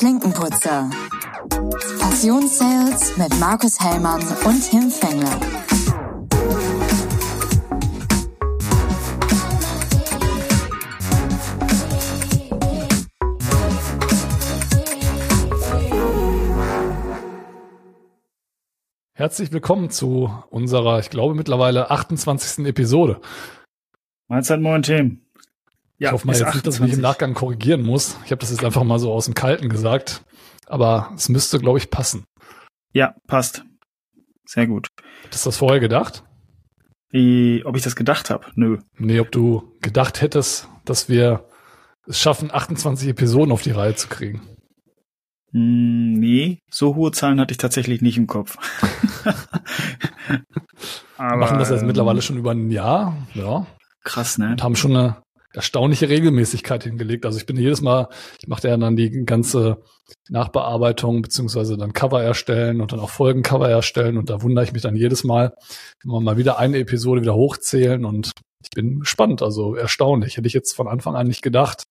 Klinkenputzer. Passionssales mit Markus Hellmann und Tim Fengler. Herzlich willkommen zu unserer, ich glaube, mittlerweile 28. Episode. Mahlzeit, moin, Tim. Ja, ich hoffe mal jetzt nicht, dass ich mich im Nachgang korrigieren muss. Ich habe das jetzt einfach mal so aus dem Kalten gesagt. Aber es müsste, glaube ich, passen. Ja, passt. Sehr gut. Hättest du das vorher gedacht? Wie, ob ich das gedacht habe? Nö. Nee, ob du gedacht hättest, dass wir es schaffen, 28 Episoden auf die Reihe zu kriegen. Hm, nee, so hohe Zahlen hatte ich tatsächlich nicht im Kopf. Aber, machen das jetzt ähm, mittlerweile schon über ein Jahr, ja. Krass, ne? Und haben schon eine erstaunliche Regelmäßigkeit hingelegt. Also ich bin jedes Mal, ich mache ja dann die ganze Nachbearbeitung beziehungsweise dann Cover erstellen und dann auch Folgencover erstellen und da wundere ich mich dann jedes Mal, wenn wir mal wieder eine Episode wieder hochzählen und ich bin gespannt, also erstaunlich. Hätte ich jetzt von Anfang an nicht gedacht.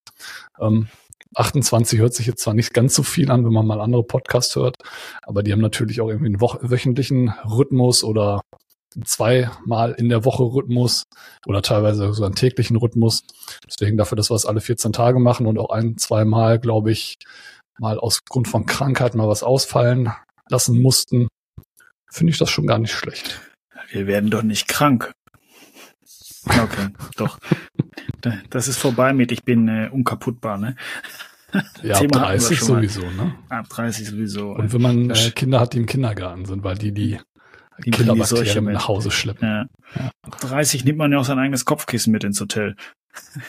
Ähm, 28 hört sich jetzt zwar nicht ganz so viel an, wenn man mal andere Podcasts hört, aber die haben natürlich auch irgendwie einen wöchentlichen Rhythmus oder zweimal in der Woche Rhythmus oder teilweise so einen täglichen Rhythmus. Deswegen dafür, dass wir es alle 14 Tage machen und auch ein, zweimal, glaube ich, mal aus Grund von Krankheit mal was ausfallen lassen mussten, finde ich das schon gar nicht schlecht. Wir werden doch nicht krank. Okay, doch. Das ist vorbei mit, ich bin äh, unkaputtbar, ne? Ja, ab 30 sowieso, ne? Ab 30 sowieso. Und wenn man äh, Kinder hat, die im Kindergarten sind, weil die die die Killerbakterien nach Hause schleppen. Ja. Ja. 30 nimmt man ja auch sein eigenes Kopfkissen mit ins Hotel.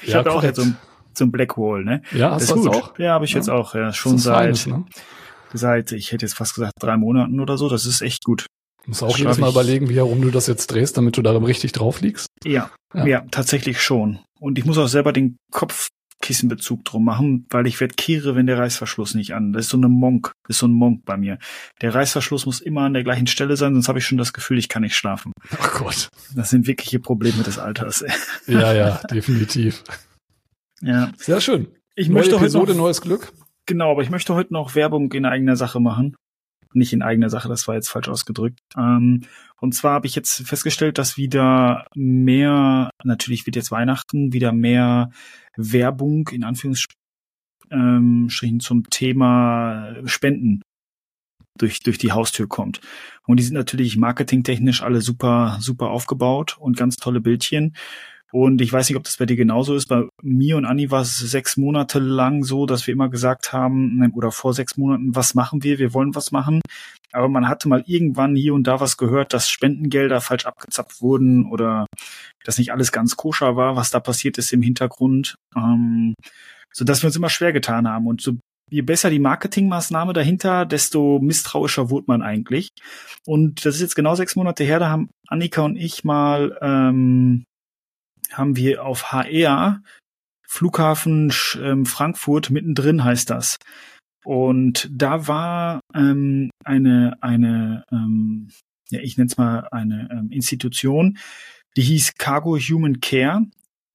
Ich ja, habe auch jetzt so ein, so ein Blackwall, ne? Ja, hast du auch? Ja, habe ich ja. jetzt auch. Ja, schon seit, feines, ne? seit, ich hätte jetzt fast gesagt, drei Monaten oder so. Das ist echt gut. Du musst auch jedes Mal überlegen, wie herum du das jetzt drehst, damit du da richtig drauf liegst. Ja, ja, ja, tatsächlich schon. Und ich muss auch selber den Kopf Kissenbezug drum machen, weil ich werde kehre, wenn der Reißverschluss nicht an. Das ist so eine Monk, das ist so ein Monk bei mir. Der Reißverschluss muss immer an der gleichen Stelle sein, sonst habe ich schon das Gefühl, ich kann nicht schlafen. Ach Gott. Das sind wirkliche Probleme des Alters. ja, ja, definitiv. Ja. Sehr schön. Ich Neue möchte Episode, heute noch, neues Glück. Genau, aber ich möchte heute noch Werbung in eigener Sache machen nicht in eigener Sache, das war jetzt falsch ausgedrückt. Ähm, und zwar habe ich jetzt festgestellt, dass wieder mehr, natürlich wird jetzt Weihnachten, wieder mehr Werbung in Anführungsstrichen ähm, zum Thema Spenden durch, durch die Haustür kommt. Und die sind natürlich marketingtechnisch alle super, super aufgebaut und ganz tolle Bildchen. Und ich weiß nicht, ob das bei dir genauso ist. Bei mir und Anni war es sechs Monate lang so, dass wir immer gesagt haben, oder vor sechs Monaten, was machen wir? Wir wollen was machen. Aber man hatte mal irgendwann hier und da was gehört, dass Spendengelder falsch abgezapft wurden oder dass nicht alles ganz koscher war, was da passiert ist im Hintergrund. Ähm, so dass wir uns immer schwer getan haben. Und so je besser die Marketingmaßnahme dahinter, desto misstrauischer wurde man eigentlich. Und das ist jetzt genau sechs Monate her, da haben Annika und ich mal ähm, haben wir auf HR Flughafen ähm, Frankfurt mittendrin heißt das. Und da war ähm, eine, eine ähm, ja, ich nenne es mal eine ähm, Institution, die hieß Cargo Human Care.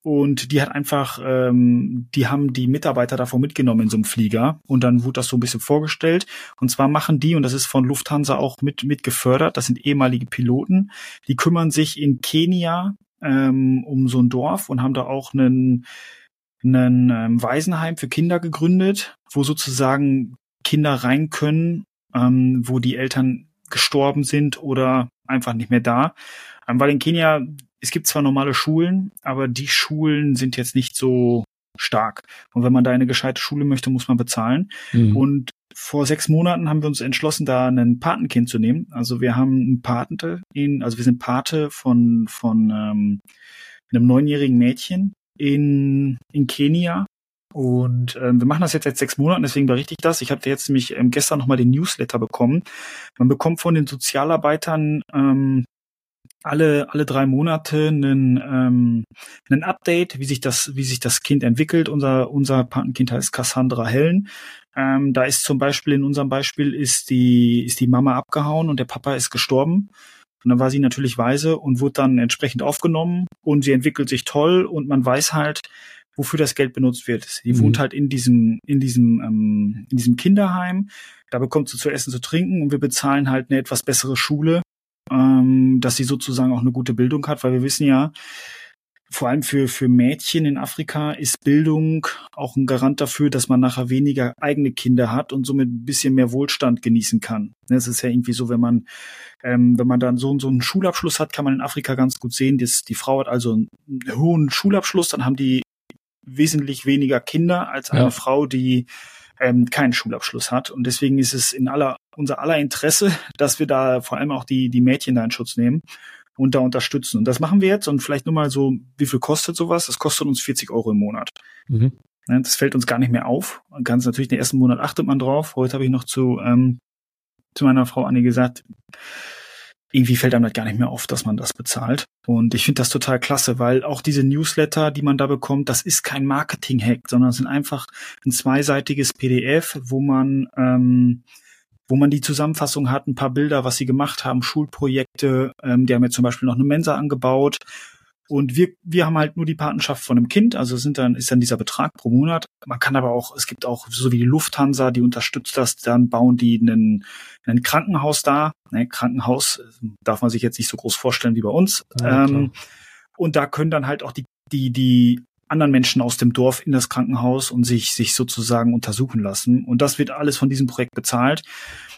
Und die hat einfach, ähm, die haben die Mitarbeiter davon mitgenommen in so einem Flieger und dann wurde das so ein bisschen vorgestellt. Und zwar machen die, und das ist von Lufthansa auch mit, mit gefördert, das sind ehemalige Piloten, die kümmern sich in Kenia ähm, um so ein Dorf und haben da auch einen, einen ähm, Waisenheim für Kinder gegründet, wo sozusagen Kinder rein können, ähm, wo die Eltern gestorben sind oder einfach nicht mehr da. Ähm, weil in Kenia, es gibt zwar normale Schulen, aber die Schulen sind jetzt nicht so stark. Und wenn man da eine gescheite Schule möchte, muss man bezahlen. Mhm. Und vor sechs Monaten haben wir uns entschlossen, da ein Patenkind zu nehmen. Also wir haben einen Patente, in, also wir sind Pate von, von ähm, einem neunjährigen Mädchen in, in Kenia. Und ähm, wir machen das jetzt seit sechs Monaten, deswegen berichte ich das. Ich habe jetzt nämlich ähm, gestern nochmal den Newsletter bekommen. Man bekommt von den Sozialarbeitern ähm, alle, alle drei Monate einen, ähm, einen Update, wie sich das, wie sich das Kind entwickelt. Unser, unser Patenkind heißt Cassandra Hellen. Ähm, da ist zum Beispiel, in unserem Beispiel ist die, ist die Mama abgehauen und der Papa ist gestorben. Und dann war sie natürlich weise und wurde dann entsprechend aufgenommen und sie entwickelt sich toll und man weiß halt, wofür das Geld benutzt wird. Die mhm. wohnt halt in diesem, in diesem, ähm, in diesem Kinderheim. Da bekommt sie zu essen, zu trinken und wir bezahlen halt eine etwas bessere Schule, ähm, dass sie sozusagen auch eine gute Bildung hat, weil wir wissen ja, vor allem für, für Mädchen in Afrika ist Bildung auch ein Garant dafür, dass man nachher weniger eigene Kinder hat und somit ein bisschen mehr Wohlstand genießen kann. Es ist ja irgendwie so, wenn man, ähm, wenn man dann so, so einen Schulabschluss hat, kann man in Afrika ganz gut sehen, dass die Frau hat also einen hohen Schulabschluss, dann haben die wesentlich weniger Kinder als eine ja. Frau, die ähm, keinen Schulabschluss hat. Und deswegen ist es in aller, unser aller Interesse, dass wir da vor allem auch die, die Mädchen da in Schutz nehmen und da unterstützen. Und das machen wir jetzt. Und vielleicht nur mal so, wie viel kostet sowas? Das kostet uns 40 Euro im Monat. Mhm. Das fällt uns gar nicht mehr auf. Ganz natürlich, den ersten Monat achtet man drauf. Heute habe ich noch zu, ähm, zu meiner Frau Annie gesagt, irgendwie fällt einem das gar nicht mehr auf, dass man das bezahlt. Und ich finde das total klasse, weil auch diese Newsletter, die man da bekommt, das ist kein Marketing-Hack, sondern es sind einfach ein zweiseitiges PDF, wo man ähm, wo man die Zusammenfassung hat, ein paar Bilder, was sie gemacht haben, Schulprojekte. Ähm, die haben jetzt zum Beispiel noch eine Mensa angebaut. Und wir, wir haben halt nur die Patenschaft von einem Kind, also sind dann, ist dann dieser Betrag pro Monat. Man kann aber auch, es gibt auch, so wie die Lufthansa, die unterstützt das, dann bauen die einen, ein Krankenhaus da. Ne, Krankenhaus darf man sich jetzt nicht so groß vorstellen wie bei uns. Ja, ähm, und da können dann halt auch die, die, die anderen Menschen aus dem Dorf in das Krankenhaus und sich, sich sozusagen untersuchen lassen. Und das wird alles von diesem Projekt bezahlt.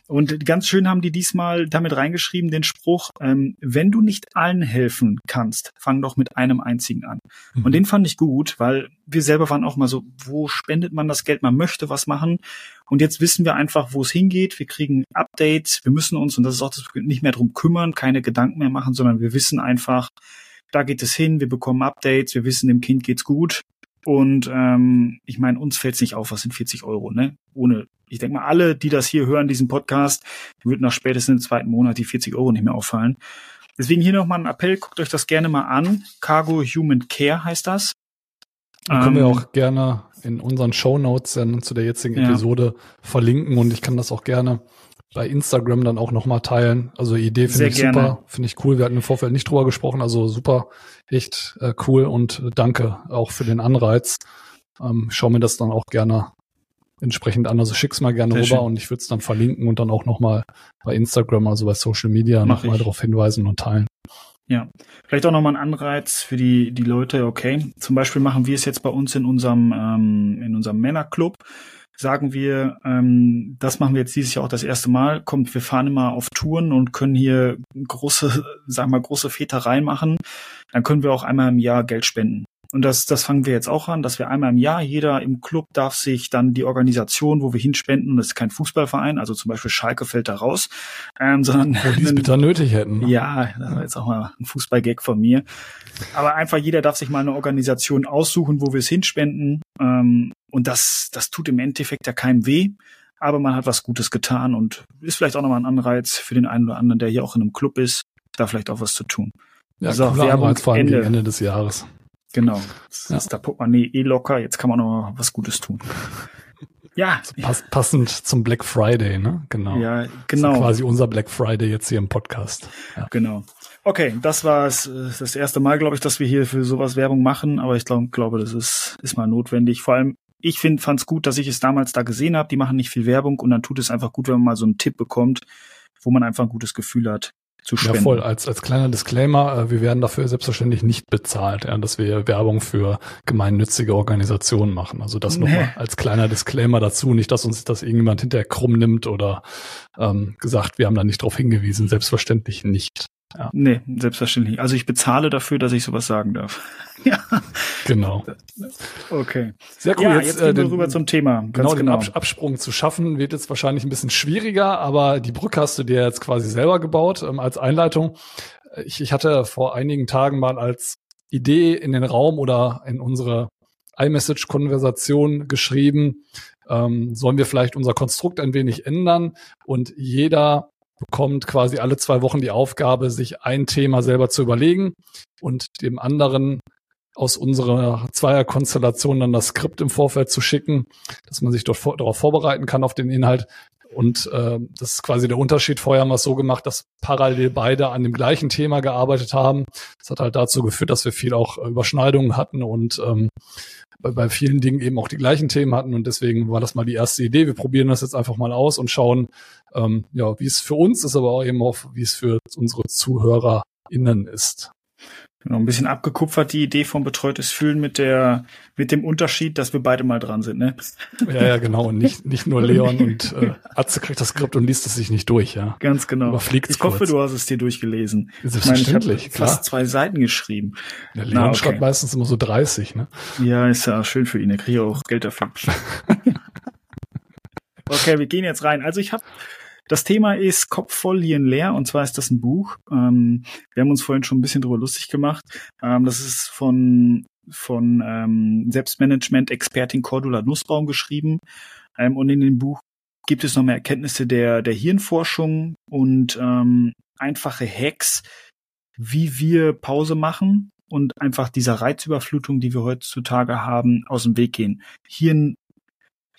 Und ganz schön haben die diesmal damit reingeschrieben, den Spruch, ähm, wenn du nicht allen helfen kannst, fang doch mit einem einzigen an. Mhm. Und den fand ich gut, weil wir selber waren auch mal so, wo spendet man das Geld? Man möchte was machen. Und jetzt wissen wir einfach, wo es hingeht. Wir kriegen Updates. Wir müssen uns, und das ist auch das, nicht mehr drum kümmern, keine Gedanken mehr machen, sondern wir wissen einfach, da geht es hin, wir bekommen Updates, wir wissen, dem Kind geht's gut. Und ähm, ich meine, uns fällt's nicht auf, was sind 40 Euro, ne? Ohne, ich denke mal, alle, die das hier hören, diesen Podcast, würden nach spätestens im zweiten Monat die 40 Euro nicht mehr auffallen. Deswegen hier nochmal ein Appell, guckt euch das gerne mal an. Cargo Human Care heißt das. Da können wir ähm, auch gerne in unseren Show Notes zu der jetzigen Episode ja. verlinken und ich kann das auch gerne bei Instagram dann auch nochmal teilen. Also Idee finde ich gerne. super, finde ich cool. Wir hatten im Vorfeld nicht drüber gesprochen, also super, echt äh, cool und danke auch für den Anreiz. Ähm, schau mir das dann auch gerne entsprechend an. Also schick's mal gerne Sehr rüber schön. und ich würde es dann verlinken und dann auch nochmal bei Instagram, also bei Social Media nochmal darauf hinweisen und teilen. Ja, vielleicht auch nochmal ein Anreiz für die, die Leute, okay. Zum Beispiel machen wir es jetzt bei uns in unserem, ähm, in unserem Männerclub sagen wir, ähm, das machen wir jetzt dieses Jahr auch das erste Mal. Kommt, wir fahren immer auf Touren und können hier große, sagen wir mal, große Väter reinmachen. Dann können wir auch einmal im Jahr Geld spenden. Und das, das fangen wir jetzt auch an, dass wir einmal im Jahr, jeder im Club darf sich dann die Organisation, wo wir hinspenden, das ist kein Fußballverein, also zum Beispiel Schalke fällt da raus, ähm, sondern wo die es bitter nötig hätten. Ne? Ja, das war jetzt auch mal ein Fußballgag von mir. Aber einfach jeder darf sich mal eine Organisation aussuchen, wo wir es hinspenden. Ähm, und das, das tut im Endeffekt ja keinem weh. Aber man hat was Gutes getan und ist vielleicht auch nochmal ein Anreiz für den einen oder anderen, der hier auch in einem Club ist, da vielleicht auch was zu tun. Ja, also Werbung vor allem Ende. Ende des Jahres. Genau. Das ja. ist der Portemonnaie eh locker, jetzt kann man noch was Gutes tun. Ja. Pass, passend zum Black Friday, ne? Genau. Ja, genau. Das quasi unser Black Friday jetzt hier im Podcast. Ja. Genau. Okay, das war es das erste Mal, glaube ich, dass wir hier für sowas Werbung machen, aber ich glaube, glaube, das ist, ist mal notwendig. Vor allem, ich finde, fand es gut, dass ich es damals da gesehen habe. Die machen nicht viel Werbung und dann tut es einfach gut, wenn man mal so einen Tipp bekommt, wo man einfach ein gutes Gefühl hat zu spenden. Ja, voll. Als, als kleiner Disclaimer, äh, wir werden dafür selbstverständlich nicht bezahlt, ja, dass wir Werbung für gemeinnützige Organisationen machen. Also das nee. nochmal als kleiner Disclaimer dazu. Nicht, dass uns das irgendjemand hinterher krumm nimmt oder ähm, gesagt, wir haben da nicht drauf hingewiesen. Selbstverständlich nicht. Ja. Nee, selbstverständlich. Also ich bezahle dafür, dass ich sowas sagen darf. ja. Genau. Okay. Sehr cool. Ja, jetzt, jetzt gehen wir äh, rüber zum Thema. Ganz genau, genau, den Absprung zu schaffen wird jetzt wahrscheinlich ein bisschen schwieriger, aber die Brücke hast du dir jetzt quasi selber gebaut ähm, als Einleitung. Ich, ich hatte vor einigen Tagen mal als Idee in den Raum oder in unsere iMessage-Konversation geschrieben, ähm, sollen wir vielleicht unser Konstrukt ein wenig ändern und jeder bekommt quasi alle zwei Wochen die Aufgabe, sich ein Thema selber zu überlegen und dem anderen aus unserer Zweierkonstellation dann das Skript im Vorfeld zu schicken, dass man sich dort vor, darauf vorbereiten kann auf den Inhalt. Und äh, das ist quasi der Unterschied. Vorher haben wir es so gemacht, dass parallel beide an dem gleichen Thema gearbeitet haben. Das hat halt dazu geführt, dass wir viel auch Überschneidungen hatten und ähm, bei, bei vielen Dingen eben auch die gleichen Themen hatten. Und deswegen war das mal die erste Idee. Wir probieren das jetzt einfach mal aus und schauen, ähm, ja, wie es für uns ist, aber auch eben auch, wie es für unsere ZuhörerInnen ist. Genau, ein bisschen abgekupfert die Idee vom betreutes Fühlen mit der, mit dem Unterschied, dass wir beide mal dran sind, ne? Ja, ja, genau. Und nicht, nicht nur Leon und äh, Atze kriegt das Skript und liest es sich nicht durch, ja. Ganz genau. Überfliegt ich hoffe, du hast es dir durchgelesen. Selbstverständlich, ich, mein, ich fast zwei Seiten geschrieben. Der Leon Na, okay. schreibt meistens immer so 30, ne? Ja, ist ja schön für ihn. Er kriegt ja auch Geld dafür. okay, wir gehen jetzt rein. Also ich habe das Thema ist Kopf voll, Hirn leer und zwar ist das ein Buch. Ähm, wir haben uns vorhin schon ein bisschen drüber lustig gemacht. Ähm, das ist von von ähm, Selbstmanagement-Expertin Cordula Nussbaum geschrieben. Ähm, und in dem Buch gibt es noch mehr Erkenntnisse der, der Hirnforschung und ähm, einfache Hacks, wie wir Pause machen und einfach dieser Reizüberflutung, die wir heutzutage haben, aus dem Weg gehen. Hirn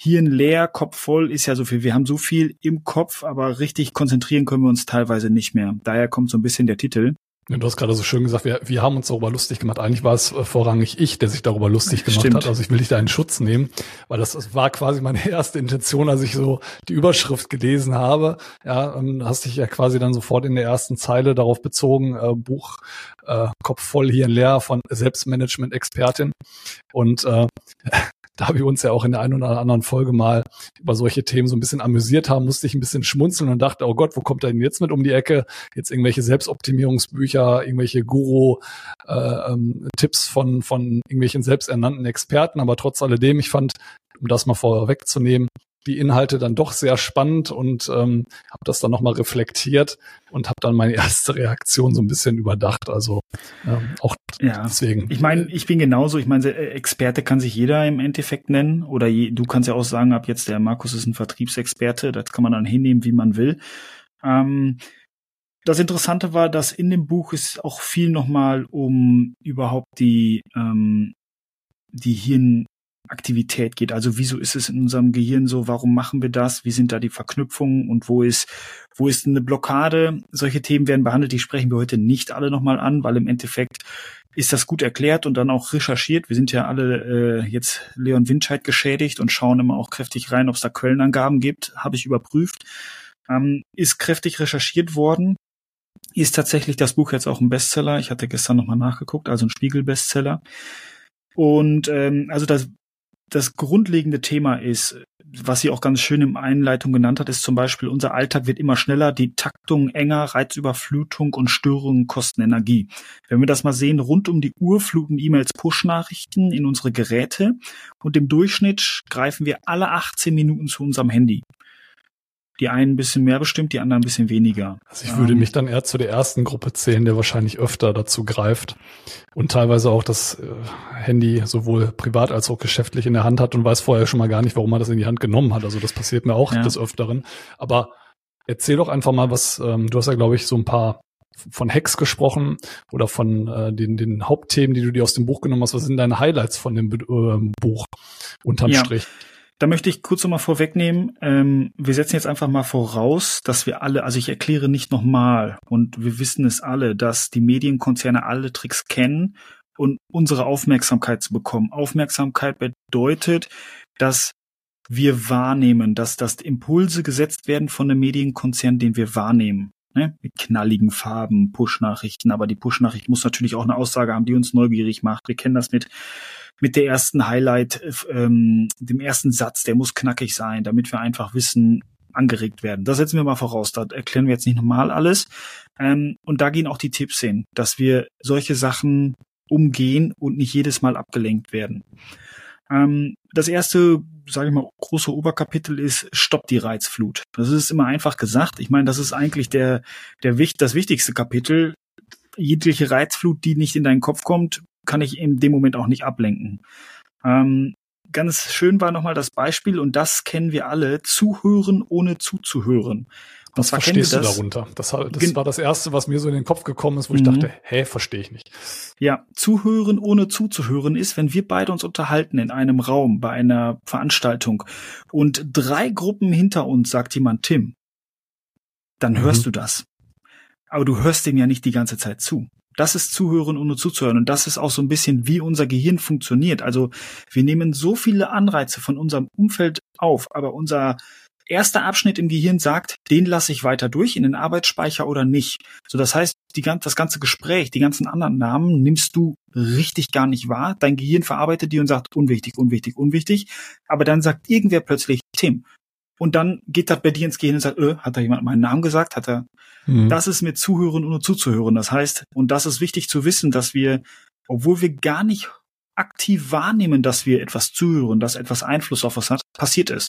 Hirn leer, Kopf voll ist ja so viel. Wir haben so viel im Kopf, aber richtig konzentrieren können wir uns teilweise nicht mehr. Daher kommt so ein bisschen der Titel. Du hast gerade so schön gesagt, wir, wir haben uns darüber lustig gemacht. Eigentlich war es äh, vorrangig ich, der sich darüber lustig gemacht Stimmt. hat. Also ich will dich da in Schutz nehmen, weil das, das war quasi meine erste Intention, als ich so die Überschrift gelesen habe. Ja, ähm, hast dich ja quasi dann sofort in der ersten Zeile darauf bezogen, äh, Buch äh, Kopf voll, hier leer von Selbstmanagement-Expertin. Und äh, da wir uns ja auch in der einen oder anderen Folge mal über solche Themen so ein bisschen amüsiert haben, musste ich ein bisschen schmunzeln und dachte, oh Gott, wo kommt er denn jetzt mit um die Ecke? Jetzt irgendwelche Selbstoptimierungsbücher, irgendwelche Guru-Tipps äh, ähm, von, von irgendwelchen selbsternannten Experten. Aber trotz alledem, ich fand, um das mal vorwegzunehmen, die Inhalte dann doch sehr spannend und ähm, habe das dann nochmal reflektiert und habe dann meine erste Reaktion so ein bisschen überdacht. Also ähm, auch ja. deswegen. Ich meine, ich bin genauso. Ich meine, Experte kann sich jeder im Endeffekt nennen oder je, du kannst ja auch sagen, ab jetzt der Markus ist ein Vertriebsexperte. Das kann man dann hinnehmen, wie man will. Ähm, das Interessante war, dass in dem Buch ist auch viel nochmal um überhaupt die ähm, die Hirn Aktivität geht. Also wieso ist es in unserem Gehirn so? Warum machen wir das? Wie sind da die Verknüpfungen und wo ist, wo ist eine Blockade? Solche Themen werden behandelt, die sprechen wir heute nicht alle nochmal an, weil im Endeffekt ist das gut erklärt und dann auch recherchiert. Wir sind ja alle äh, jetzt Leon Windscheid geschädigt und schauen immer auch kräftig rein, ob es da Quellenangaben gibt. Habe ich überprüft. Ähm, ist kräftig recherchiert worden. Ist tatsächlich das Buch jetzt auch ein Bestseller. Ich hatte gestern nochmal nachgeguckt, also ein Spiegel-Bestseller. Und ähm, also das das grundlegende Thema ist, was sie auch ganz schön im Einleitung genannt hat, ist zum Beispiel, unser Alltag wird immer schneller, die Taktung enger, Reizüberflutung und Störungen kosten Energie. Wenn wir das mal sehen, rund um die Uhr fluten E-Mails Push-Nachrichten in unsere Geräte und im Durchschnitt greifen wir alle 18 Minuten zu unserem Handy die einen ein bisschen mehr bestimmt, die anderen ein bisschen weniger. Also ich würde ähm, mich dann eher zu der ersten Gruppe zählen, der wahrscheinlich öfter dazu greift und teilweise auch das äh, Handy sowohl privat als auch geschäftlich in der Hand hat und weiß vorher schon mal gar nicht, warum er das in die Hand genommen hat. Also das passiert mir auch ja. des Öfteren. Aber erzähl doch einfach mal was, ähm, du hast ja, glaube ich, so ein paar von Hacks gesprochen oder von äh, den, den Hauptthemen, die du dir aus dem Buch genommen hast. Was sind deine Highlights von dem äh, Buch unterm ja. Strich? Da möchte ich kurz nochmal vorwegnehmen, ähm, wir setzen jetzt einfach mal voraus, dass wir alle, also ich erkläre nicht nochmal und wir wissen es alle, dass die Medienkonzerne alle Tricks kennen und unsere Aufmerksamkeit zu bekommen. Aufmerksamkeit bedeutet, dass wir wahrnehmen, dass das Impulse gesetzt werden von dem Medienkonzern, den wir wahrnehmen. Ne? Mit knalligen Farben, Push-Nachrichten, aber die Push-Nachricht muss natürlich auch eine Aussage haben, die uns neugierig macht. Wir kennen das mit mit der ersten Highlight, ähm, dem ersten Satz, der muss knackig sein, damit wir einfach wissen, angeregt werden. Das setzen wir mal voraus. Da erklären wir jetzt nicht nochmal alles. Ähm, und da gehen auch die Tipps hin, dass wir solche Sachen umgehen und nicht jedes Mal abgelenkt werden. Ähm, das erste, sage ich mal, große Oberkapitel ist Stopp die Reizflut. Das ist immer einfach gesagt. Ich meine, das ist eigentlich der, der das wichtigste Kapitel. Jegliche Reizflut, die nicht in deinen Kopf kommt, kann ich in dem Moment auch nicht ablenken. Ähm, ganz schön war nochmal das Beispiel, und das kennen wir alle, zuhören ohne zuzuhören. Was verstehst du darunter? Das, das war das Erste, was mir so in den Kopf gekommen ist, wo ich mhm. dachte, hä, verstehe ich nicht. Ja, zuhören ohne zuzuhören ist, wenn wir beide uns unterhalten in einem Raum, bei einer Veranstaltung und drei Gruppen hinter uns sagt jemand Tim, dann mhm. hörst du das. Aber du hörst dem ja nicht die ganze Zeit zu. Das ist Zuhören ohne zuzuhören. Und das ist auch so ein bisschen, wie unser Gehirn funktioniert. Also wir nehmen so viele Anreize von unserem Umfeld auf, aber unser erster Abschnitt im Gehirn sagt, den lasse ich weiter durch in den Arbeitsspeicher oder nicht. So, das heißt, die, das ganze Gespräch, die ganzen anderen Namen nimmst du richtig gar nicht wahr. Dein Gehirn verarbeitet die und sagt, unwichtig, unwichtig, unwichtig. Aber dann sagt irgendwer plötzlich, Tim. Und dann geht das bei dir ins Gehirn und sagt, äh, hat da jemand meinen Namen gesagt? Hat er? Mhm. Das ist mit Zuhören und zuzuhören. Das heißt, und das ist wichtig zu wissen, dass wir, obwohl wir gar nicht aktiv wahrnehmen, dass wir etwas zuhören, dass etwas Einfluss auf was hat, passiert ist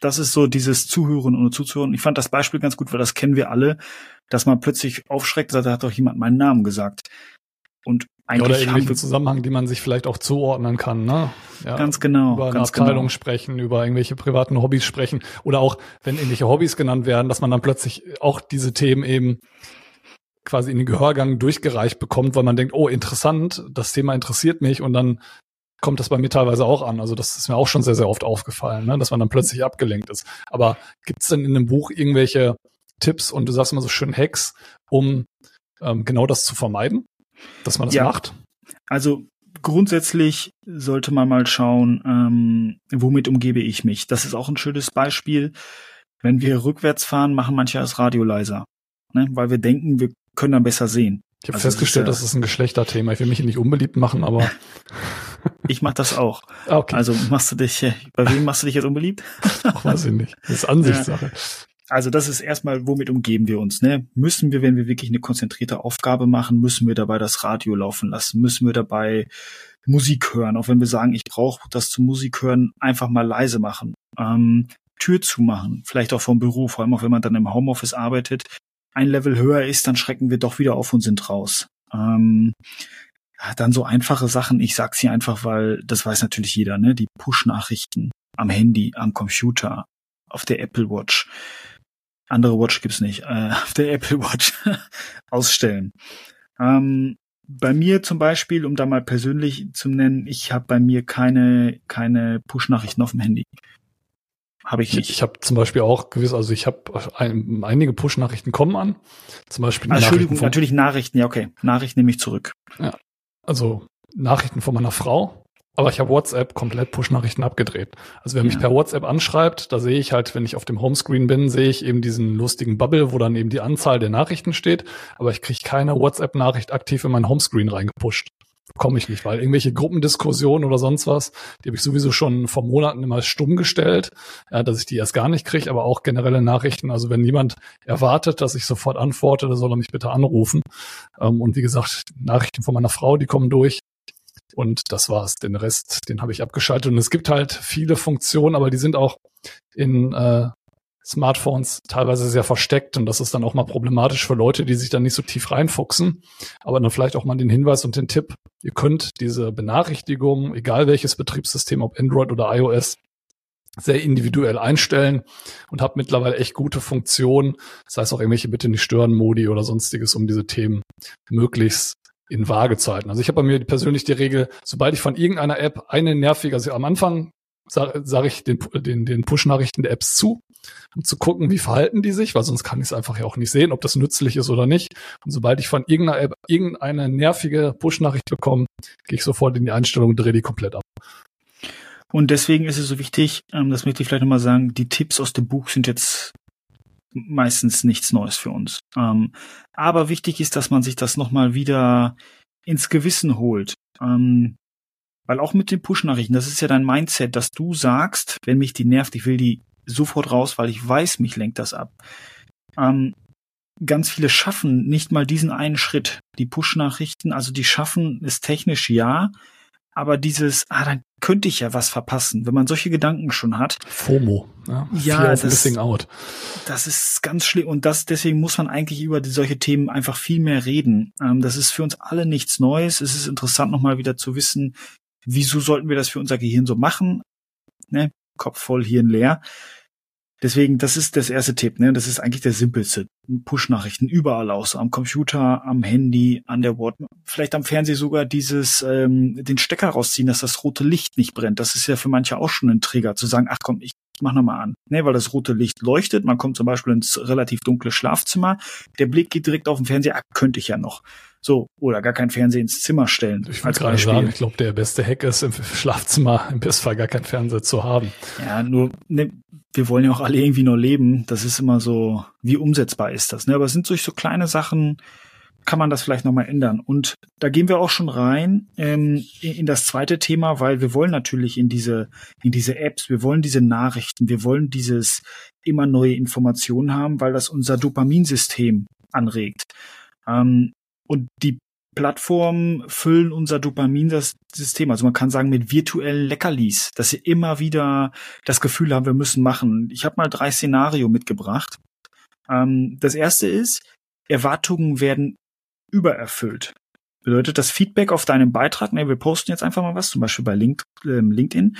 das ist so dieses Zuhören und Zuzuhören. Ich fand das Beispiel ganz gut, weil das kennen wir alle, dass man plötzlich aufschreckt, sagt, da hat doch jemand meinen Namen gesagt. Und eigentlich oder irgendwelche Zusammenhang, die man sich vielleicht auch zuordnen kann, ne? Ja, ganz genau. Über eine Abteilung genau. sprechen, über irgendwelche privaten Hobbys sprechen oder auch, wenn irgendwelche Hobbys genannt werden, dass man dann plötzlich auch diese Themen eben quasi in den Gehörgang durchgereicht bekommt, weil man denkt, oh, interessant, das Thema interessiert mich und dann kommt das bei mir teilweise auch an. Also das ist mir auch schon sehr, sehr oft aufgefallen, ne? dass man dann plötzlich abgelenkt ist. Aber gibt es denn in dem Buch irgendwelche Tipps und du sagst immer so schön Hacks, um ähm, genau das zu vermeiden, dass man das ja. macht? Also grundsätzlich sollte man mal schauen, ähm, womit umgebe ich mich. Das ist auch ein schönes Beispiel. Wenn wir rückwärts fahren, machen manche das Radio leiser, ne? weil wir denken, wir können dann besser sehen. Ich habe also festgestellt, das ist, ja, das ist ein Geschlechterthema. Ich will mich nicht unbeliebt machen, aber Ich mach das auch. Ah, okay. Also machst du dich, bei wem machst du dich jetzt unbeliebt? Ach, weiß ich nicht. Das ist Ansichtssache. Also das ist erstmal, womit umgeben wir uns? Ne? Müssen wir, wenn wir wirklich eine konzentrierte Aufgabe machen, müssen wir dabei das Radio laufen lassen? Müssen wir dabei Musik hören? Auch wenn wir sagen, ich brauche das zu Musik hören, einfach mal leise machen. Ähm, Tür zumachen, vielleicht auch vom Büro, vor allem auch wenn man dann im Homeoffice arbeitet, ein Level höher ist, dann schrecken wir doch wieder auf und sind raus. Ähm, dann so einfache Sachen, ich sag's hier einfach, weil das weiß natürlich jeder, ne? Die Push-Nachrichten am Handy, am Computer, auf der Apple Watch. Andere Watch gibt's nicht, äh, auf der Apple Watch ausstellen. Ähm, bei mir zum Beispiel, um da mal persönlich zu nennen, ich habe bei mir keine keine Push-Nachrichten auf dem Handy. Habe ich nicht. Ich, ich habe zum Beispiel auch gewiss, also ich habe ein, einige Push-Nachrichten kommen an. Zum Beispiel. Ah, Entschuldigung, natürlich Nachrichten, ja okay. Nachrichten nehme ich zurück. Ja, also Nachrichten von meiner Frau, aber ich habe WhatsApp komplett Push-Nachrichten abgedreht. Also wer ja. mich per WhatsApp anschreibt, da sehe ich halt, wenn ich auf dem Homescreen bin, sehe ich eben diesen lustigen Bubble, wo dann eben die Anzahl der Nachrichten steht, aber ich kriege keine WhatsApp-Nachricht aktiv in mein Homescreen reingepusht. Komme ich nicht, weil irgendwelche Gruppendiskussionen oder sonst was, die habe ich sowieso schon vor Monaten immer stumm gestellt, ja, dass ich die erst gar nicht kriege, aber auch generelle Nachrichten. Also wenn jemand erwartet, dass ich sofort antworte, dann soll er mich bitte anrufen. Ähm, und wie gesagt, Nachrichten von meiner Frau, die kommen durch. Und das war's. Den Rest, den habe ich abgeschaltet. Und es gibt halt viele Funktionen, aber die sind auch in äh, Smartphones teilweise sehr versteckt und das ist dann auch mal problematisch für Leute, die sich dann nicht so tief reinfuchsen. Aber dann vielleicht auch mal den Hinweis und den Tipp, ihr könnt diese Benachrichtigung, egal welches Betriebssystem, ob Android oder iOS, sehr individuell einstellen und habt mittlerweile echt gute Funktionen. Das heißt auch irgendwelche bitte nicht stören Modi oder sonstiges, um diese Themen möglichst in Waage zu halten. Also ich habe bei mir persönlich die Regel, sobald ich von irgendeiner App eine nervige, also am Anfang sage sag ich den, den, den Push-Nachrichten der Apps zu, um zu gucken, wie verhalten die sich, weil sonst kann ich es einfach ja auch nicht sehen, ob das nützlich ist oder nicht. Und sobald ich von irgendeiner App irgendeine nervige Push-Nachricht bekomme, gehe ich sofort in die Einstellung und drehe die komplett ab. Und deswegen ist es so wichtig, ähm, das möchte ich vielleicht nochmal sagen, die Tipps aus dem Buch sind jetzt meistens nichts Neues für uns. Ähm, aber wichtig ist, dass man sich das nochmal wieder ins Gewissen holt. Ähm, weil auch mit den Push-Nachrichten, das ist ja dein Mindset, dass du sagst, wenn mich die nervt, ich will die sofort raus, weil ich weiß, mich lenkt das ab. Ähm, ganz viele schaffen nicht mal diesen einen Schritt. Die Push-Nachrichten, also die schaffen es technisch ja, aber dieses, ah, dann könnte ich ja was verpassen, wenn man solche Gedanken schon hat. FOMO, ja, ja das, missing out. Das ist ganz schlimm und das deswegen muss man eigentlich über die, solche Themen einfach viel mehr reden. Ähm, das ist für uns alle nichts Neues. Es ist interessant nochmal wieder zu wissen, wieso sollten wir das für unser Gehirn so machen? Ne? Kopf voll, Hirn leer. Deswegen, das ist das erste Tipp, ne? Das ist eigentlich der simpelste. Push-Nachrichten überall aus, am Computer, am Handy, an der Word, vielleicht am Fernseher sogar dieses, ähm, den Stecker rausziehen, dass das rote Licht nicht brennt. Das ist ja für manche auch schon ein Trigger, zu sagen, ach komm, ich mach nochmal an. Ne, weil das rote Licht leuchtet, man kommt zum Beispiel ins relativ dunkle Schlafzimmer, der Blick geht direkt auf den Fernseher, ach, könnte ich ja noch. So, oder gar kein Fernseher ins Zimmer stellen. Ich würde gerade sagen, ich glaube, der beste Hack ist, im Schlafzimmer im Bestfall gar kein Fernseher zu haben. Ja, nur, ne, wir wollen ja auch alle irgendwie nur leben. Das ist immer so, wie umsetzbar ist das? Ne? Aber es sind durch so kleine Sachen, kann man das vielleicht nochmal ändern. Und da gehen wir auch schon rein ähm, in das zweite Thema, weil wir wollen natürlich in diese, in diese Apps, wir wollen diese Nachrichten, wir wollen dieses immer neue Informationen haben, weil das unser Dopaminsystem anregt. Ähm, und die Plattformen füllen unser Dopaminsystem. Also man kann sagen mit virtuellen Leckerlis, dass sie immer wieder das Gefühl haben, wir müssen machen. Ich habe mal drei Szenario mitgebracht. Ähm, das erste ist, Erwartungen werden übererfüllt. Bedeutet das Feedback auf deinen Beitrag, ne, wir posten jetzt einfach mal was, zum Beispiel bei Link, äh, LinkedIn,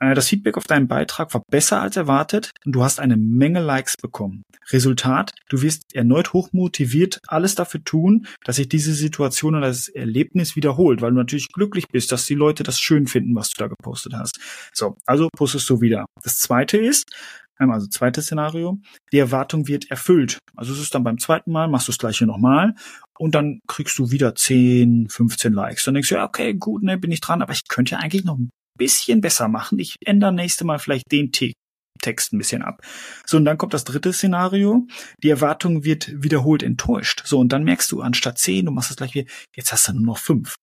äh, das Feedback auf deinen Beitrag war besser als erwartet und du hast eine Menge Likes bekommen. Resultat, du wirst erneut hochmotiviert, alles dafür tun, dass sich diese Situation oder das Erlebnis wiederholt, weil du natürlich glücklich bist, dass die Leute das schön finden, was du da gepostet hast. So, also postest du wieder. Das zweite ist, also zweites Szenario, die Erwartung wird erfüllt. Also es ist dann beim zweiten Mal, machst du das gleiche nochmal und dann kriegst du wieder 10, 15 Likes. Dann denkst du, ja, okay, gut, ne, bin ich dran, aber ich könnte ja eigentlich noch ein bisschen besser machen. Ich ändere nächste Mal vielleicht den Text ein bisschen ab. So, und dann kommt das dritte Szenario. Die Erwartung wird wiederholt enttäuscht. So, und dann merkst du, anstatt 10, du machst das gleich wieder, jetzt hast du nur noch 5.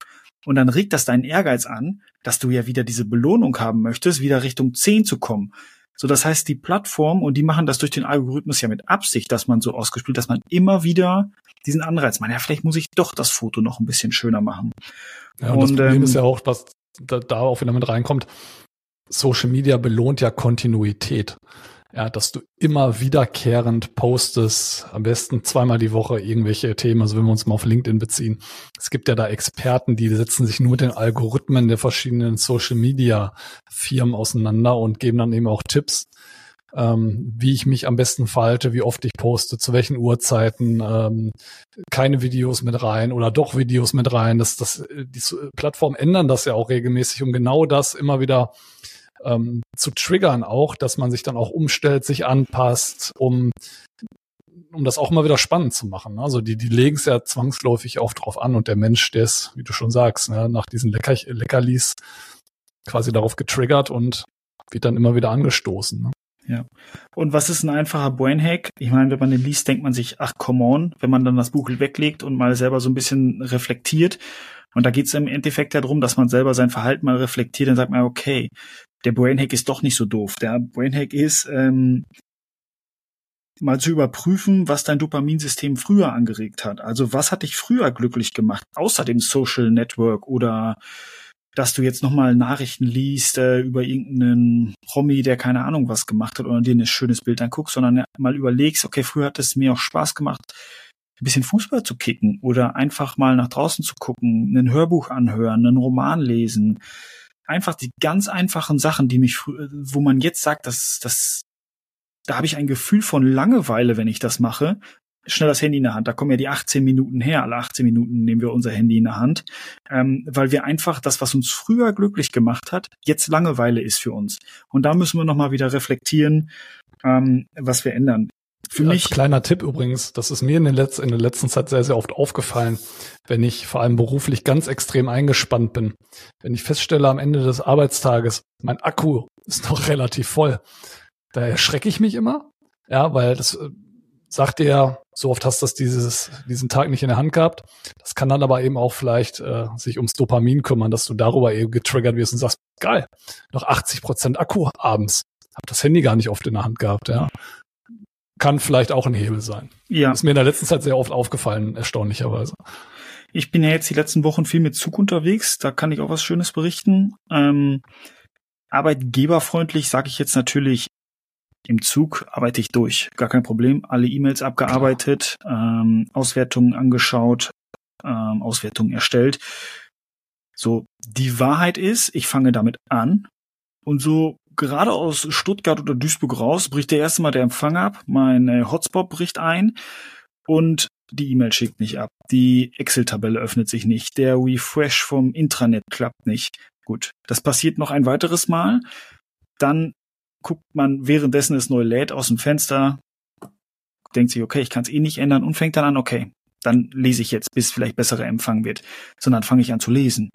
Und dann regt das deinen Ehrgeiz an, dass du ja wieder diese Belohnung haben möchtest, wieder Richtung 10 zu kommen. So, das heißt, die Plattform, und die machen das durch den Algorithmus ja mit Absicht, dass man so ausgespielt, dass man immer wieder diesen Anreiz, man, ja, vielleicht muss ich doch das Foto noch ein bisschen schöner machen. Ja, und, und das Problem ähm, ist ja auch, was da, da auch wieder mit reinkommt, Social Media belohnt ja Kontinuität ja, dass du immer wiederkehrend postest, am besten zweimal die Woche irgendwelche Themen, also wenn wir uns mal auf LinkedIn beziehen. Es gibt ja da Experten, die setzen sich nur mit den Algorithmen der verschiedenen Social Media Firmen auseinander und geben dann eben auch Tipps, ähm, wie ich mich am besten verhalte, wie oft ich poste, zu welchen Uhrzeiten, ähm, keine Videos mit rein oder doch Videos mit rein. Das, das, die Plattformen ändern das ja auch regelmäßig, um genau das immer wieder ähm, zu triggern auch, dass man sich dann auch umstellt, sich anpasst, um um das auch mal wieder spannend zu machen. Also die, die legen es ja zwangsläufig auch drauf an und der Mensch, der ist, wie du schon sagst, ne, nach diesen Lecker, Leckerlis quasi darauf getriggert und wird dann immer wieder angestoßen. Ne? Ja. Und was ist ein einfacher Brainhack? Ich meine, wenn man den liest, denkt man sich, ach come on, wenn man dann das Buch weglegt und mal selber so ein bisschen reflektiert. Und da geht es im Endeffekt ja darum, dass man selber sein Verhalten mal reflektiert, dann sagt man, okay, der Brainhack ist doch nicht so doof. Der Brainhack ist, ähm, mal zu überprüfen, was dein Dopaminsystem früher angeregt hat. Also was hat dich früher glücklich gemacht, außer dem Social Network oder dass du jetzt nochmal Nachrichten liest äh, über irgendeinen Promi, der keine Ahnung was gemacht hat oder dir ein schönes Bild anguckst, sondern mal überlegst, okay, früher hat es mir auch Spaß gemacht, ein bisschen Fußball zu kicken oder einfach mal nach draußen zu gucken, ein Hörbuch anhören, einen Roman lesen, einfach die ganz einfachen Sachen, die mich, wo man jetzt sagt, dass das, da habe ich ein Gefühl von Langeweile, wenn ich das mache. Schnell das Handy in der Hand. Da kommen ja die 18 Minuten her. Alle 18 Minuten nehmen wir unser Handy in der Hand, ähm, weil wir einfach das, was uns früher glücklich gemacht hat, jetzt Langeweile ist für uns. Und da müssen wir noch mal wieder reflektieren, ähm, was wir ändern. Für Als mich kleiner Tipp übrigens, das ist mir in, den Letz-, in der letzten Zeit sehr, sehr oft aufgefallen, wenn ich vor allem beruflich ganz extrem eingespannt bin. Wenn ich feststelle am Ende des Arbeitstages, mein Akku ist noch relativ voll, da erschrecke ich mich immer, ja, weil das äh, sagt dir so oft hast du das dieses, diesen Tag nicht in der Hand gehabt. Das kann dann aber eben auch vielleicht äh, sich ums Dopamin kümmern, dass du darüber eben getriggert wirst und sagst, geil, noch 80 Prozent Akku abends. Hab das Handy gar nicht oft in der Hand gehabt, ja kann vielleicht auch ein Hebel sein. Ja. Ist mir in der letzten Zeit sehr oft aufgefallen, erstaunlicherweise. Ich bin ja jetzt die letzten Wochen viel mit Zug unterwegs, da kann ich auch was Schönes berichten. Ähm, arbeitgeberfreundlich sage ich jetzt natürlich, im Zug arbeite ich durch, gar kein Problem. Alle E-Mails abgearbeitet, ähm, Auswertungen angeschaut, ähm, Auswertungen erstellt. So, die Wahrheit ist, ich fange damit an und so gerade aus Stuttgart oder Duisburg raus, bricht der erste Mal der Empfang ab, mein äh, Hotspot bricht ein und die E-Mail schickt nicht ab. Die Excel-Tabelle öffnet sich nicht. Der Refresh vom Intranet klappt nicht. Gut, das passiert noch ein weiteres Mal. Dann guckt man währenddessen es neu lädt aus dem Fenster, denkt sich, okay, ich kann es eh nicht ändern und fängt dann an, okay, dann lese ich jetzt, bis vielleicht besserer Empfang wird. Sondern fange ich an zu lesen.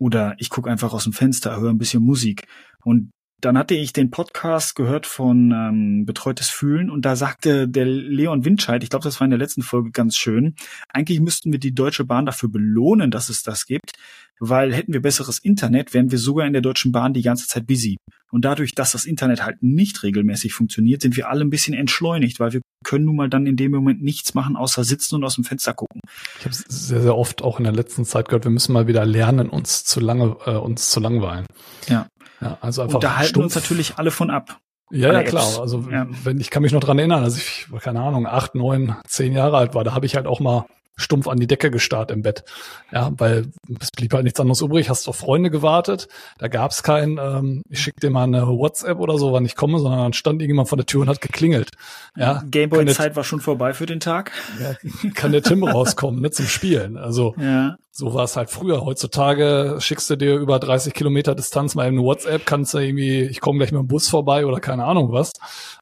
Oder ich gucke einfach aus dem Fenster, höre ein bisschen Musik. Und dann hatte ich den Podcast gehört von ähm, Betreutes Fühlen und da sagte der Leon Windscheid, ich glaube, das war in der letzten Folge ganz schön, eigentlich müssten wir die Deutsche Bahn dafür belohnen, dass es das gibt, weil hätten wir besseres Internet, wären wir sogar in der Deutschen Bahn die ganze Zeit busy. Und dadurch, dass das Internet halt nicht regelmäßig funktioniert, sind wir alle ein bisschen entschleunigt, weil wir können nun mal dann in dem Moment nichts machen, außer sitzen und aus dem Fenster gucken. Ich habe sehr, sehr oft auch in der letzten Zeit gehört, wir müssen mal wieder lernen, uns zu lange, äh, uns zu langweilen. Ja. Ja, also einfach. Und da halten uns natürlich alle von ab. Ja, ja, klar. Also Ja. wenn ich kann mich noch dran erinnern, als ich, keine Ahnung, acht, neun, zehn Jahre alt war, da habe ich halt auch mal stumpf an die Decke gestarrt im Bett. Ja, weil es blieb halt nichts anderes übrig. Hast auf Freunde gewartet. Da gab's kein, ähm, ich schick dir mal eine WhatsApp oder so, wann ich komme, sondern dann stand irgendjemand vor der Tür und hat geklingelt. Ja, Gameboy-Zeit war schon vorbei für den Tag. ja, kann der Tim rauskommen, ne, zum Spielen. Also Ja. So war es halt früher. Heutzutage schickst du dir über 30 Kilometer Distanz mal eine WhatsApp, kannst du irgendwie, ich komme gleich mit dem Bus vorbei oder keine Ahnung was.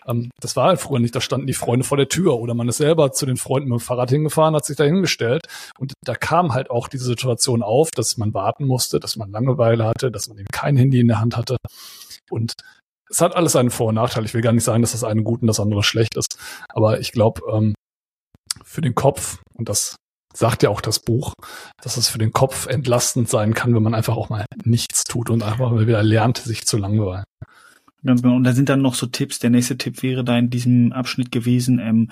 Ähm, das war halt früher nicht. Da standen die Freunde vor der Tür oder man ist selber zu den Freunden mit dem Fahrrad hingefahren, hat sich da hingestellt. Und da kam halt auch diese Situation auf, dass man warten musste, dass man Langeweile hatte, dass man eben kein Handy in der Hand hatte. Und es hat alles einen Vor- und Nachteil. Ich will gar nicht sagen, dass das eine gut und das andere schlecht ist. Aber ich glaube, ähm, für den Kopf, und das sagt ja auch das Buch, dass es für den Kopf entlastend sein kann, wenn man einfach auch mal nichts tut und einfach mal wieder lernt, sich zu langweilen. Ganz genau. Und da sind dann noch so Tipps. Der nächste Tipp wäre da in diesem Abschnitt gewesen, ähm,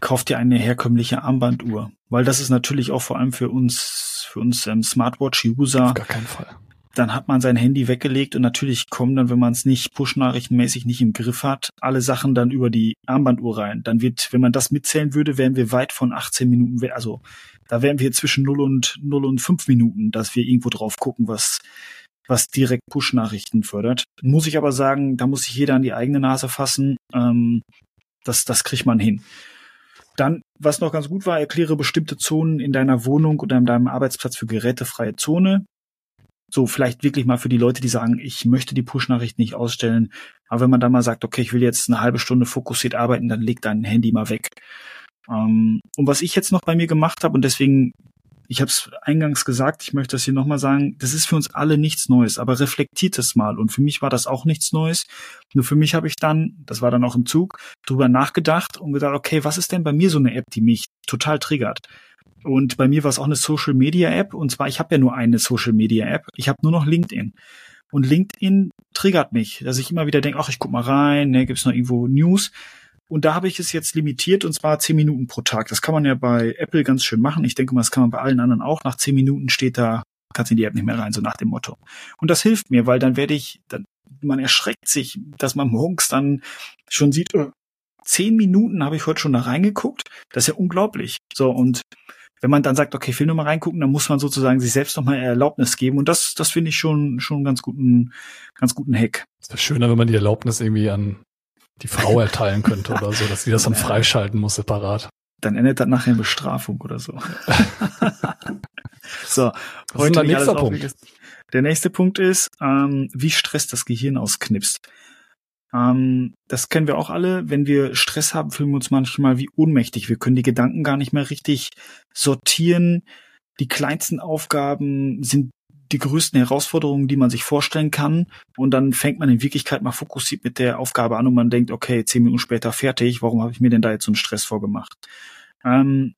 kauft dir eine herkömmliche Armbanduhr. Weil das ist natürlich auch vor allem für uns, für uns ähm, Smartwatch-User, Auf gar keinen Fall. Dann hat man sein Handy weggelegt und natürlich kommen dann, wenn man es nicht push-nachrichtenmäßig nicht im Griff hat, alle Sachen dann über die Armbanduhr rein. Dann wird, wenn man das mitzählen würde, wären wir weit von 18 Minuten, also da wären wir zwischen 0 und 0 und 5 Minuten, dass wir irgendwo drauf gucken, was, was direkt Push-Nachrichten fördert. Muss ich aber sagen, da muss sich jeder an die eigene Nase fassen. Ähm, das, das kriegt man hin. Dann, was noch ganz gut war, erkläre bestimmte Zonen in deiner Wohnung oder in deinem Arbeitsplatz für gerätefreie Zone so vielleicht wirklich mal für die Leute, die sagen, ich möchte die Push-Nachricht nicht ausstellen. Aber wenn man dann mal sagt, okay, ich will jetzt eine halbe Stunde fokussiert arbeiten, dann leg dein Handy mal weg. Ähm, und was ich jetzt noch bei mir gemacht habe, und deswegen, ich habe es eingangs gesagt, ich möchte das hier nochmal sagen, das ist für uns alle nichts Neues, aber reflektiert es mal. Und für mich war das auch nichts Neues. Nur für mich habe ich dann, das war dann auch im Zug, drüber nachgedacht und gedacht, okay, was ist denn bei mir so eine App, die mich total triggert? Und bei mir war es auch eine Social Media App. Und zwar, ich habe ja nur eine Social Media App. Ich habe nur noch LinkedIn. Und LinkedIn triggert mich, dass ich immer wieder denke, ach, ich guck mal rein, ne, gibt's noch irgendwo News. Und da habe ich es jetzt limitiert und zwar zehn Minuten pro Tag. Das kann man ja bei Apple ganz schön machen. Ich denke mal, das kann man bei allen anderen auch. Nach zehn Minuten steht da, kannst in die App nicht mehr rein, so nach dem Motto. Und das hilft mir, weil dann werde ich, dann, man erschreckt sich, dass man morgens dann schon sieht, äh, zehn Minuten habe ich heute schon da reingeguckt. Das ist ja unglaublich. So, und wenn man dann sagt, okay, ich will nur mal reingucken, dann muss man sozusagen sich selbst nochmal Erlaubnis geben. Und das, das finde ich schon, schon einen ganz guten, ganz guten Hack. Es wäre schöner, wenn man die Erlaubnis irgendwie an die Frau erteilen könnte oder so, dass sie das dann freischalten muss separat. Dann endet das nachher in Bestrafung oder so. so, Was ist dein nicht nächster alles Punkt? Der nächste Punkt ist, ähm, wie Stress das Gehirn ausknipst. Ähm, das kennen wir auch alle. Wenn wir Stress haben, fühlen wir uns manchmal wie ohnmächtig. Wir können die Gedanken gar nicht mehr richtig sortieren. Die kleinsten Aufgaben sind die größten Herausforderungen, die man sich vorstellen kann. Und dann fängt man in Wirklichkeit mal fokussiert mit der Aufgabe an und man denkt, okay, zehn Minuten später fertig. Warum habe ich mir denn da jetzt so einen Stress vorgemacht? Ähm,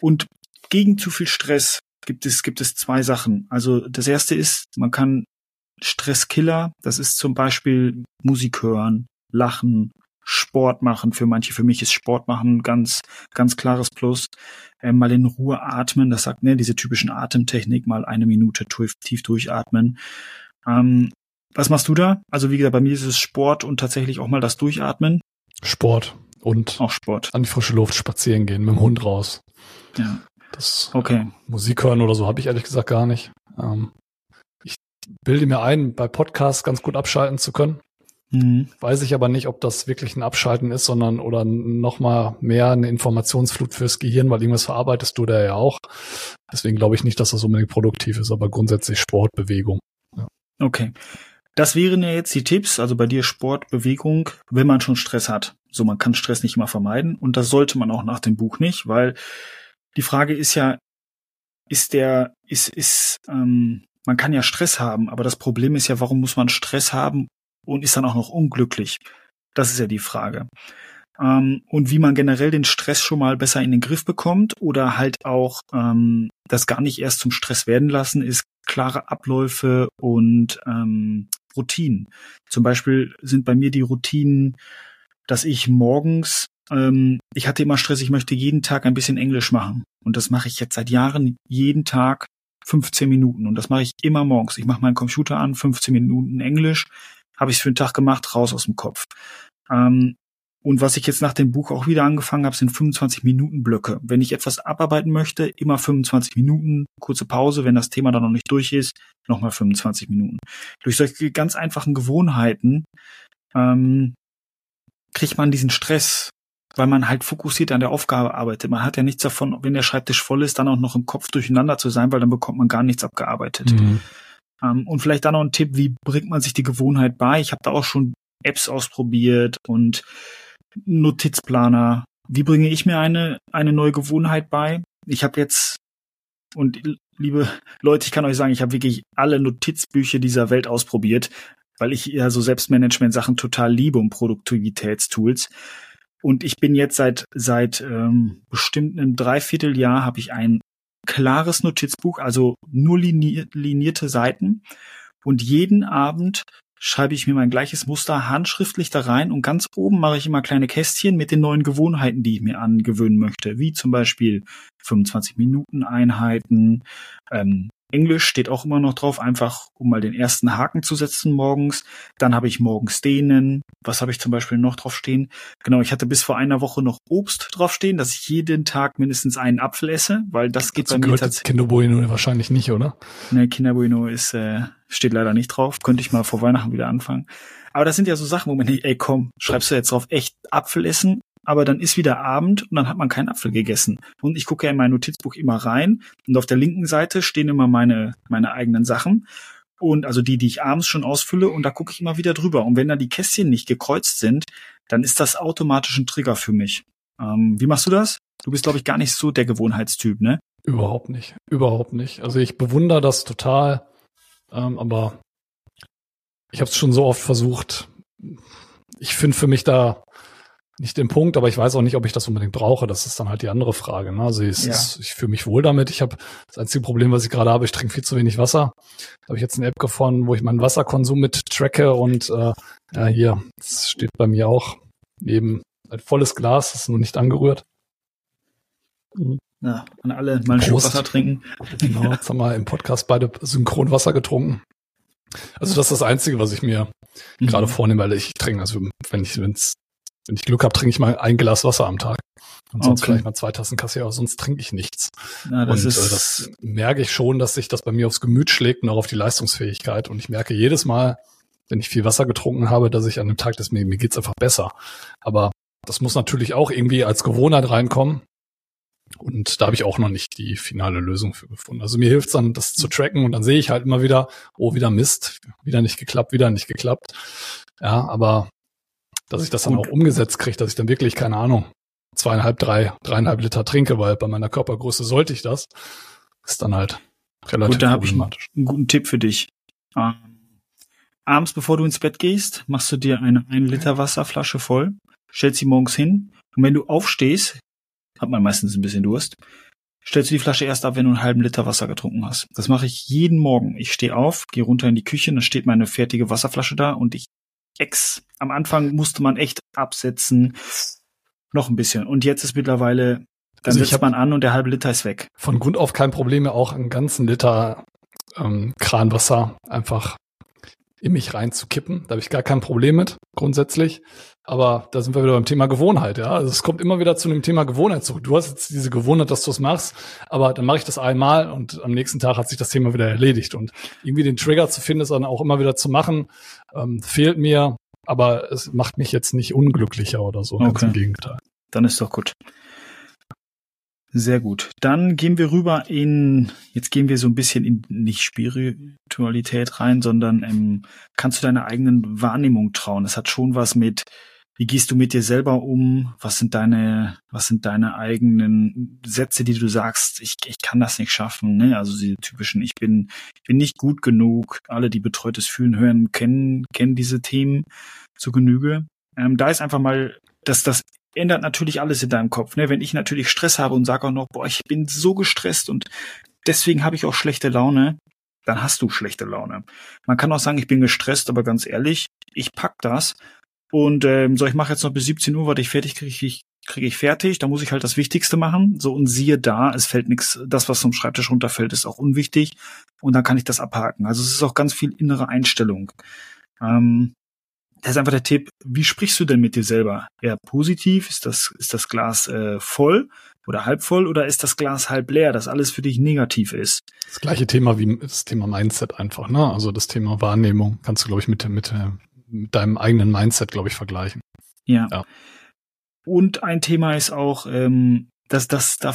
und gegen zu viel Stress gibt es, gibt es zwei Sachen. Also das erste ist, man kann Stresskiller, das ist zum Beispiel Musik hören, lachen, Sport machen. Für manche, für mich ist Sport machen ganz, ganz klares Plus. Ähm, mal in Ruhe atmen, das sagt, ne, diese typischen Atemtechnik, mal eine Minute tief, tief durchatmen. Ähm, was machst du da? Also wie gesagt, bei mir ist es Sport und tatsächlich auch mal das Durchatmen. Sport und Auch Sport. an die frische Luft spazieren gehen, mit dem Hund raus. Ja. Das Okay. Musik hören oder so habe ich ehrlich gesagt gar nicht. Ähm, bilde mir ein, bei Podcasts ganz gut abschalten zu können. Mhm. Weiß ich aber nicht, ob das wirklich ein Abschalten ist, sondern oder nochmal mehr eine Informationsflut fürs Gehirn, weil irgendwas verarbeitest du da ja auch. Deswegen glaube ich nicht, dass das unbedingt produktiv ist, aber grundsätzlich Sport, Bewegung. Ja. Okay. Das wären ja jetzt die Tipps, also bei dir Sport, Bewegung, wenn man schon Stress hat. So, man kann Stress nicht immer vermeiden und das sollte man auch nach dem Buch nicht, weil die Frage ist ja, ist der, ist, ist, ähm, man kann ja Stress haben, aber das Problem ist ja, warum muss man Stress haben und ist dann auch noch unglücklich? Das ist ja die Frage. Ähm, und wie man generell den Stress schon mal besser in den Griff bekommt oder halt auch ähm, das gar nicht erst zum Stress werden lassen, ist klare Abläufe und ähm, Routinen. Zum Beispiel sind bei mir die Routinen, dass ich morgens, ähm, ich hatte immer Stress, ich möchte jeden Tag ein bisschen Englisch machen. Und das mache ich jetzt seit Jahren jeden Tag 15 Minuten. Und das mache ich immer morgens. Ich mache meinen Computer an, 15 Minuten Englisch, habe ich es für den Tag gemacht, raus aus dem Kopf. Ähm, und was ich jetzt nach dem Buch auch wieder angefangen habe, sind 25 Minuten Blöcke. Wenn ich etwas abarbeiten möchte, immer 25 Minuten, kurze Pause, wenn das Thema dann noch nicht durch ist, nochmal 25 Minuten. Durch solche ganz einfachen Gewohnheiten ähm, kriegt man diesen Stress, weil man halt fokussiert an der Aufgabe arbeitet. Man hat ja nichts davon, wenn der Schreibtisch voll ist, dann auch noch im Kopf durcheinander zu sein, weil dann bekommt man gar nichts abgearbeitet. Mhm. Ähm, und vielleicht dann noch ein Tipp, wie bringt man sich die Gewohnheit bei? Ich habe da auch schon Apps ausprobiert und Notizplaner. Wie bringe ich mir eine, eine neue Gewohnheit bei? Ich habe jetzt, und liebe Leute, ich kann euch sagen, ich habe wirklich alle Notizbücher dieser Welt ausprobiert, weil ich ja so Selbstmanagement-Sachen total liebe und Produktivitätstools. Und ich bin jetzt seit seit ähm, bestimmt einem Dreivierteljahr habe ich ein klares Notizbuch, also nur linierte Seiten. Und jeden Abend schreibe ich mir mein gleiches Muster handschriftlich da rein und ganz oben mache ich immer kleine Kästchen mit den neuen Gewohnheiten, die ich mir angewöhnen möchte, wie zum Beispiel 25 Minuten Einheiten, ähm, Englisch steht auch immer noch drauf, einfach um mal den ersten Haken zu setzen morgens. Dann habe ich morgens dehnen. Was habe ich zum Beispiel noch drauf stehen? Genau, ich hatte bis vor einer Woche noch Obst drauf stehen, dass ich jeden Tag mindestens einen Apfel esse, weil das geht Dazu bei mir tatsächlich. Kinderbueno wahrscheinlich nicht, oder? Ne, Kinderbueno ist äh, steht leider nicht drauf. Könnte ich mal vor Weihnachten wieder anfangen. Aber das sind ja so Sachen, wo man denkt, ey komm, schreibst du jetzt drauf, echt Apfel essen? Aber dann ist wieder Abend und dann hat man keinen Apfel gegessen. Und ich gucke ja in mein Notizbuch immer rein und auf der linken Seite stehen immer meine, meine eigenen Sachen. Und also die, die ich abends schon ausfülle und da gucke ich immer wieder drüber. Und wenn da die Kästchen nicht gekreuzt sind, dann ist das automatisch ein Trigger für mich. Ähm, wie machst du das? Du bist, glaube ich, gar nicht so der Gewohnheitstyp, ne? Überhaupt nicht. Überhaupt nicht. Also ich bewundere das total, ähm, aber ich habe es schon so oft versucht. Ich finde für mich da nicht den Punkt, aber ich weiß auch nicht, ob ich das unbedingt brauche. Das ist dann halt die andere Frage. Ne? Also ich, ja. ich fühle mich wohl damit. Ich habe das einzige Problem, was ich gerade habe, ich trinke viel zu wenig Wasser. Da habe ich jetzt eine App gefunden, wo ich meinen Wasserkonsum mit tracke und äh, ja, hier, das steht bei mir auch neben ein volles Glas, ist nur nicht angerührt. Ja, an alle mal ein Schluck Wasser trinken. Genau, jetzt haben wir im Podcast beide synchron Wasser getrunken. Also das ist das Einzige, was ich mir mhm. gerade vornehme, weil ich trinke, also wenn ich, wenn es wenn ich Glück habe, trinke ich mal ein Glas Wasser am Tag. Und sonst okay. vielleicht mal zwei Tassen Kaffee, aber sonst trinke ich nichts. Ja, das und ist äh, das merke ich schon, dass sich das bei mir aufs Gemüt schlägt und auch auf die Leistungsfähigkeit. Und ich merke jedes Mal, wenn ich viel Wasser getrunken habe, dass ich an dem Tag des mir, mir geht's einfach besser. Aber das muss natürlich auch irgendwie als Gewohnheit reinkommen. Und da habe ich auch noch nicht die finale Lösung für gefunden. Also mir hilft es dann, das zu tracken und dann sehe ich halt immer wieder, oh, wieder Mist, wieder nicht geklappt, wieder nicht geklappt. Ja, aber dass ich das dann auch umgesetzt kriege, dass ich dann wirklich, keine Ahnung, zweieinhalb, drei, dreieinhalb Liter trinke, weil bei meiner Körpergröße sollte ich das. Ist dann halt relativ Gut, da habe ich einen guten Tipp für dich. Ähm, abends, bevor du ins Bett gehst, machst du dir eine 1 Liter Wasserflasche voll, stellst sie morgens hin und wenn du aufstehst, hat man meistens ein bisschen Durst, stellst du die Flasche erst ab, wenn du einen halben Liter Wasser getrunken hast. Das mache ich jeden Morgen. Ich stehe auf, gehe runter in die Küche, dann steht meine fertige Wasserflasche da und ich ex. Am Anfang musste man echt absetzen. Noch ein bisschen. Und jetzt ist mittlerweile, dann also setzt man an und der halbe Liter ist weg. Von Grund auf kein Problem, auch einen ganzen Liter ähm, Kranwasser einfach in mich reinzukippen. Da habe ich gar kein Problem mit, grundsätzlich. Aber da sind wir wieder beim Thema Gewohnheit, ja. Also es kommt immer wieder zu dem Thema Gewohnheit zurück. Du hast jetzt diese Gewohnheit, dass du es machst, aber dann mache ich das einmal und am nächsten Tag hat sich das Thema wieder erledigt. Und irgendwie den Trigger zu finden, ist dann auch immer wieder zu machen, ähm, fehlt mir. aber es macht mich jetzt nicht unglücklicher oder so. Ganz Okay. im Gegenteil. Dann ist doch gut. Sehr gut. Dann gehen wir rüber in, jetzt gehen wir so ein bisschen in nicht Spiritualität rein, sondern ähm, kannst du deiner eigenen Wahrnehmung trauen. Das hat schon was mit, wie gehst du mit dir selber um? Was sind deine, was sind deine eigenen Sätze, die du sagst, ich, ich kann das nicht schaffen, ne? Also diese typischen, ich bin, ich bin nicht gut genug. Alle, die betreutes Fühlen hören, kennen, kennen diese Themen zu Genüge. Ähm, da ist einfach mal, dass das ändert natürlich alles in deinem Kopf. Ne? Wenn ich natürlich Stress habe und sage auch noch, boah, ich bin so gestresst und deswegen habe ich auch schlechte Laune, dann hast du schlechte Laune. Man kann auch sagen, ich bin gestresst, aber ganz ehrlich, ich pack das und ähm, so, ich mache jetzt noch bis 17 Uhr, warte ich fertig, kriege ich kriege ich fertig, da muss ich halt das Wichtigste machen. So und siehe da, es fällt nichts, das, was vom Schreibtisch runterfällt, ist auch unwichtig und dann kann ich das abhaken. Also es ist auch ganz viel innere Einstellung. Ähm, das ist einfach der Tipp, wie sprichst du denn mit dir selber? Eher positiv? Ist das, ist das Glas äh, voll oder halb voll oder ist das Glas halb leer, dass alles für dich negativ ist? Das gleiche Thema wie das Thema Mindset einfach, ne? Also das Thema Wahrnehmung kannst du, glaube ich, mit, mit, mit deinem eigenen Mindset, glaube ich, vergleichen. Ja. Ja. Und ein Thema ist auch, ähm, dass das, da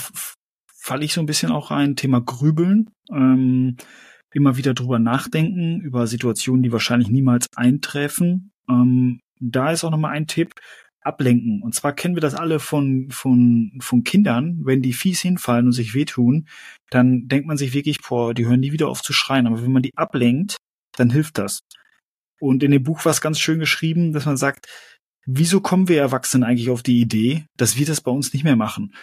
falle ich so ein bisschen auch rein, Thema Grübeln. Ähm, immer wieder drüber nachdenken, über Situationen, die wahrscheinlich niemals eintreffen. Ähm, da ist auch nochmal ein Tipp, ablenken. Und zwar kennen wir das alle von, von, von Kindern, wenn die fies hinfallen und sich wehtun, dann denkt man sich wirklich, boah, die hören nie wieder auf zu schreien. Aber wenn man die ablenkt, dann hilft das. Und in dem Buch war es ganz schön geschrieben, dass man sagt, wieso kommen wir Erwachsenen eigentlich auf die Idee, dass wir das bei uns nicht mehr machen?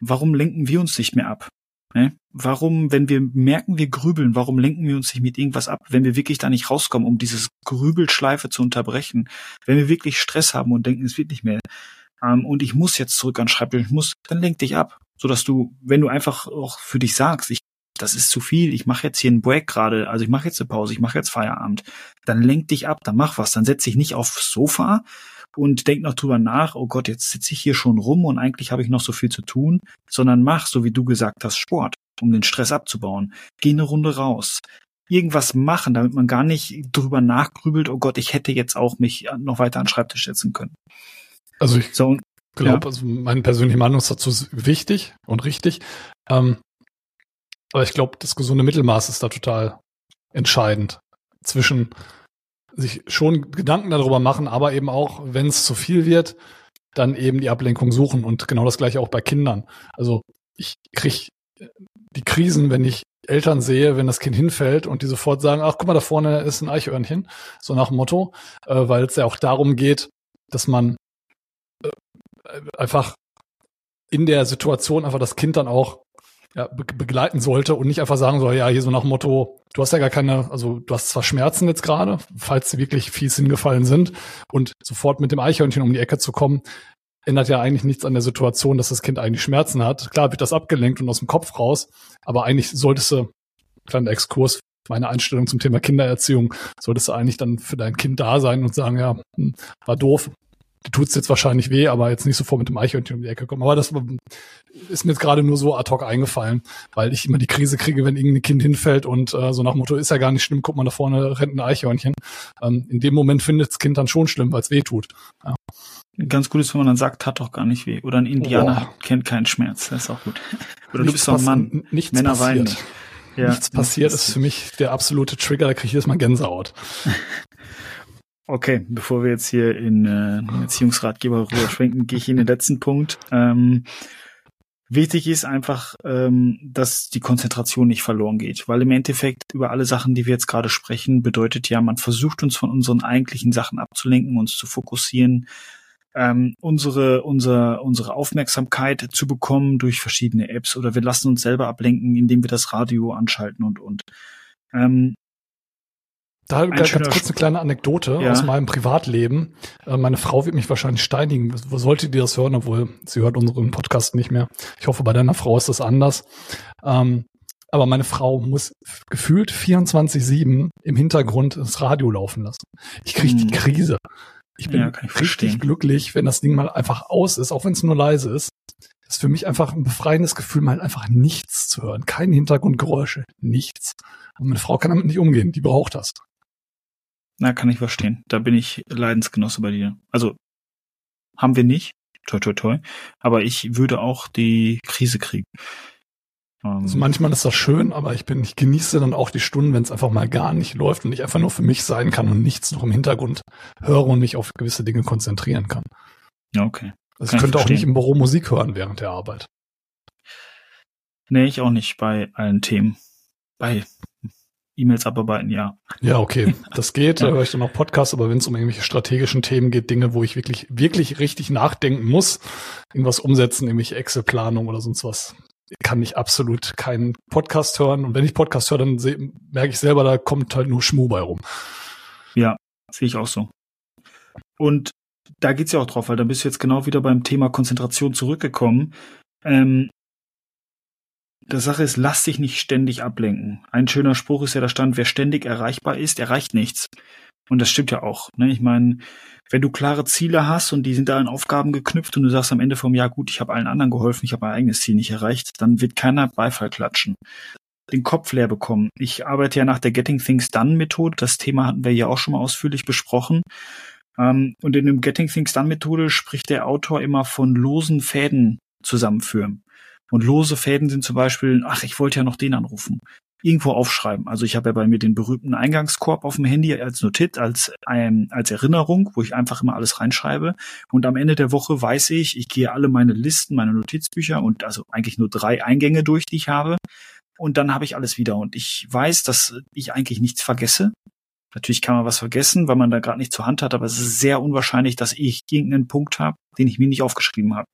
Warum lenken wir uns nicht mehr ab? Ne? Warum, wenn wir merken, wir grübeln, warum lenken wir uns nicht mit irgendwas ab, wenn wir wirklich da nicht rauskommen, um dieses Grübelschleife zu unterbrechen? Wenn wir wirklich Stress haben und denken, es wird nicht mehr, ähm, und ich muss jetzt zurück an Schreibtisch, ich muss, dann lenk dich ab, sodass du, wenn du einfach auch für dich sagst, ich das ist zu viel, ich mache jetzt hier einen Break gerade, also ich mache jetzt eine Pause, ich mache jetzt Feierabend, dann lenk dich ab, dann mach was, dann setz dich nicht aufs Sofa und denk noch drüber nach, oh Gott, jetzt sitze ich hier schon rum und eigentlich habe ich noch so viel zu tun, sondern mach, so wie du gesagt hast, Sport, um den Stress abzubauen. Geh eine Runde raus. Irgendwas machen, damit man gar nicht drüber nachgrübelt, oh Gott, ich hätte jetzt auch mich noch weiter an den Schreibtisch setzen können. Also ich So, glaube, also meine persönliche Meinung ist dazu wichtig und richtig. Ähm, aber ich glaube, das gesunde Mittelmaß ist da total entscheidend. Zwischen sich schon Gedanken darüber machen, aber eben auch, wenn es zu viel wird, dann eben die Ablenkung suchen und genau das gleiche auch bei Kindern. Also ich krieg die Krisen, wenn ich Eltern sehe, wenn das Kind hinfällt und die sofort sagen, ach guck mal, da vorne ist ein Eichhörnchen, so nach dem Motto, äh, weil es ja auch darum geht, dass man äh, einfach in der Situation einfach das Kind dann auch ja, be begleiten sollte und nicht einfach sagen soll, ja, hier so nach Motto, du hast ja gar keine, also du hast zwar Schmerzen jetzt gerade, falls sie wirklich fies hingefallen sind und sofort mit dem Eichhörnchen um die Ecke zu kommen, ändert ja eigentlich nichts an der Situation, dass das Kind eigentlich Schmerzen hat. Klar wird das abgelenkt und aus dem Kopf raus, aber eigentlich solltest du, kleiner Exkurs, meine Einstellung zum Thema Kindererziehung, solltest du eigentlich dann für dein Kind da sein und sagen, ja, hm, war doof, tut's jetzt wahrscheinlich weh, aber jetzt nicht sofort mit dem Eichhörnchen um die Ecke kommen. Aber das ist mir jetzt gerade nur so ad hoc eingefallen, weil ich immer die Krise kriege, wenn irgendein Kind hinfällt und äh, so nach Motto, ist ja gar nicht schlimm, guck mal, da vorne rennt ein Eichhörnchen. Ähm, in dem Moment findet das Kind dann schon schlimm, weil es weh tut. Ja. ganz gut ist, wenn man dann sagt, tat doch gar nicht weh. Oder ein Indianer Boah. kennt keinen Schmerz. Das ist auch gut. Oder du Nichts bist doch ein Mann. Nichts Männer passiert. weinen nicht. Ja, nichts passiert das ist für mich der absolute Trigger, da kriege ich jedes Mal Gänsehaut. Okay, bevor wir jetzt hier in äh, Erziehungsratgeber rüber schwenken, gehe ich in den letzten Punkt. Ähm, wichtig ist einfach, ähm, dass die Konzentration nicht verloren geht, weil im Endeffekt über alle Sachen, die wir jetzt gerade sprechen, bedeutet ja, man versucht uns von unseren eigentlichen Sachen abzulenken, uns zu fokussieren, ähm, unsere, unser, unsere Aufmerksamkeit zu bekommen durch verschiedene Apps oder wir lassen uns selber ablenken, indem wir das Radio anschalten und und. Ähm, Da ganz, ganz kurz eine kleine Anekdote Ja. aus meinem Privatleben. Äh, meine Frau wird mich wahrscheinlich steinigen. Sollte die das hören, obwohl sie hört unseren Podcast nicht mehr. Ich hoffe, bei deiner Frau ist das anders. Ähm, aber meine Frau muss gefühlt 24-7 im Hintergrund das Radio laufen lassen. Ich kriege die Hm. Krise. Ich bin Ja, ich richtig glücklich, wenn das Ding mal einfach aus ist, auch wenn es nur leise ist. Das ist für mich einfach ein befreiendes Gefühl, mal einfach nichts zu hören. Keine Hintergrundgeräusche, nichts. Und meine Frau kann damit nicht umgehen, die braucht das. Na, kann ich verstehen. Da bin ich Leidensgenosse bei dir. Also, haben wir nicht. Toi, toi, toi. Aber ich würde auch die Krise kriegen. Also manchmal ist das schön, aber ich bin, ich genieße dann auch die Stunden, wenn es einfach mal gar nicht läuft und ich einfach nur für mich sein kann und nichts noch im Hintergrund höre und mich auf gewisse Dinge konzentrieren kann. Ja, okay. Also ich könnte auch nicht im Büro Musik hören während der Arbeit. Nee, ich auch nicht bei allen Themen. Bei E-Mails abarbeiten, ja. Ja, okay. Das geht, ja. da höre ich dann auch Podcasts, aber wenn es um irgendwelche strategischen Themen geht, Dinge, wo ich wirklich, wirklich richtig nachdenken muss, irgendwas umsetzen, irgendwelche Excel-Planung oder sonst was, kann ich absolut keinen Podcast hören. Und wenn ich Podcast höre, dann merke ich selber, da kommt halt nur Schmu bei rum. Ja, sehe ich auch so. Und da geht's ja auch drauf, weil da bist du jetzt genau wieder beim Thema Konzentration zurückgekommen. Ähm, der Sache ist, lass dich nicht ständig ablenken. Ein schöner Spruch ist ja, da stand, wer ständig erreichbar ist, erreicht nichts. Und das stimmt ja auch. Ne? Ich meine, wenn du klare Ziele hast und die sind da in Aufgaben geknüpft und du sagst am Ende vom Jahr, gut, ich habe allen anderen geholfen, ich habe mein eigenes Ziel nicht erreicht, dann wird keiner Beifall klatschen. Den Kopf leer bekommen. Ich arbeite ja nach der Getting Things Done Methode. Das Thema hatten wir ja auch schon mal ausführlich besprochen. Ähm, und in dem Getting Things Done Methode spricht der Autor immer von losen Fäden zusammenführen. Und lose Fäden sind zum Beispiel, ach, ich wollte ja noch den anrufen. Irgendwo aufschreiben. Also ich habe ja bei mir den berühmten Eingangskorb auf dem Handy als Notiz, als, ähm, als Erinnerung, wo ich einfach immer alles reinschreibe. Und am Ende der Woche weiß ich, ich gehe alle meine Listen, meine Notizbücher und also eigentlich nur drei Eingänge durch, die ich habe. Und dann habe ich alles wieder. Und ich weiß, dass ich eigentlich nichts vergesse. Natürlich kann man was vergessen, weil man da gerade nicht zur Hand hat, aber es ist sehr unwahrscheinlich, dass ich irgendeinen Punkt habe, den ich mir nicht aufgeschrieben habe.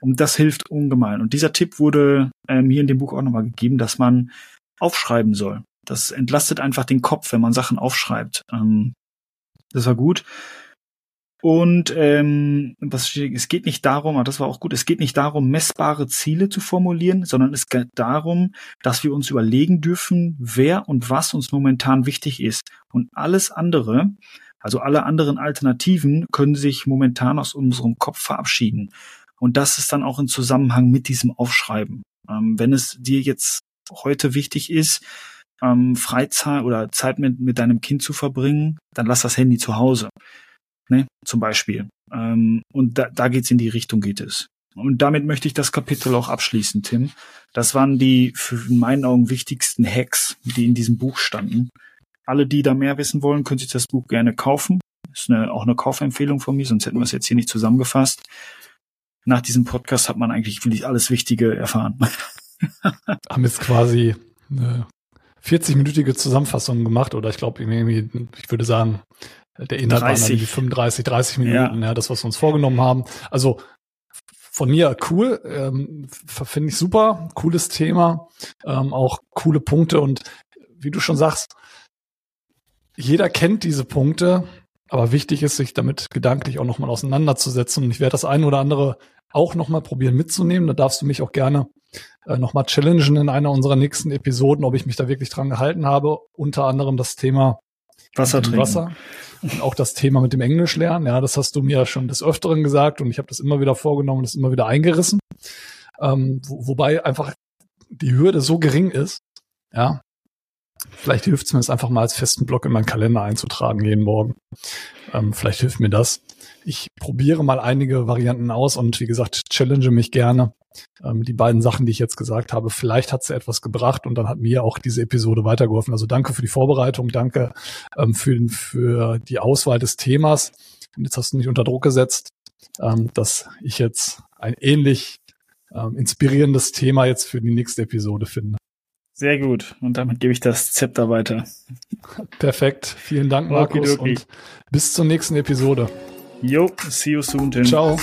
Und das hilft ungemein. Und dieser Tipp wurde ähm, hier in dem Buch auch nochmal gegeben, dass man aufschreiben soll. Das entlastet einfach den Kopf, wenn man Sachen aufschreibt. Ähm, das war gut. Und ähm, was steht, es geht nicht darum, aber das war auch gut, es geht nicht darum, messbare Ziele zu formulieren, sondern es geht darum, dass wir uns überlegen dürfen, wer und was uns momentan wichtig ist. Und alles andere, also alle anderen Alternativen, können sich momentan aus unserem Kopf verabschieden. Und das ist dann auch in Zusammenhang mit diesem Aufschreiben. Ähm, wenn es dir jetzt heute wichtig ist, ähm, Freizeit oder Zeit mit, mit deinem Kind zu verbringen, dann lass das Handy zu Hause. Ne? Zum Beispiel. Ähm, und da, da geht's in die Richtung, geht es. Und damit möchte ich das Kapitel auch abschließen, Tim. Das waren die für in meinen Augen wichtigsten Hacks, die in diesem Buch standen. Alle, die da mehr wissen wollen, können sich das Buch gerne kaufen. Ist eine, auch eine Kaufempfehlung von mir, sonst hätten wir es jetzt hier nicht zusammengefasst nach diesem Podcast hat man eigentlich wirklich alles Wichtige erfahren. Haben jetzt quasi eine 40-minütige Zusammenfassung gemacht oder ich glaube irgendwie, ich würde sagen, der Inhalt 30. waren irgendwie 35, 30 Minuten, ja. ja, das, was wir uns vorgenommen haben. Also von mir cool, ähm, finde ich super, cooles Thema, ähm, auch coole Punkte und wie du schon sagst, jeder kennt diese Punkte, aber wichtig ist, sich damit gedanklich auch nochmal auseinanderzusetzen. Und ich werde das eine oder andere auch nochmal probieren mitzunehmen. Da darfst du mich auch gerne äh, nochmal challengen in einer unserer nächsten Episoden, ob ich mich da wirklich dran gehalten habe. Unter anderem das Thema Wasser trinken. Wasser und auch das Thema mit dem Englisch lernen. Ja, das hast du mir schon des Öfteren gesagt und ich habe das immer wieder vorgenommen, das immer wieder eingerissen. Ähm, wo, wobei einfach die Hürde so gering ist, ja, Vielleicht hilft es mir, es einfach mal als festen Block in meinen Kalender einzutragen jeden Morgen. Ähm, vielleicht hilft mir das. Ich probiere mal einige Varianten aus und wie gesagt, challenge mich gerne. Ähm, die beiden Sachen, die ich jetzt gesagt habe, vielleicht hat sie etwas gebracht und dann hat mir auch diese Episode weitergeholfen. Also danke für die Vorbereitung, danke ähm, für, für die Auswahl des Themas. Und jetzt hast du mich unter Druck gesetzt, ähm, dass ich jetzt ein ähnlich ähm, inspirierendes Thema jetzt für die nächste Episode finde. Sehr gut. Und damit gebe ich das Zepter weiter. Perfekt. Vielen Dank, Markus. Okay. Und bis zur nächsten Episode. Jo, see you soon, Tim. Ciao.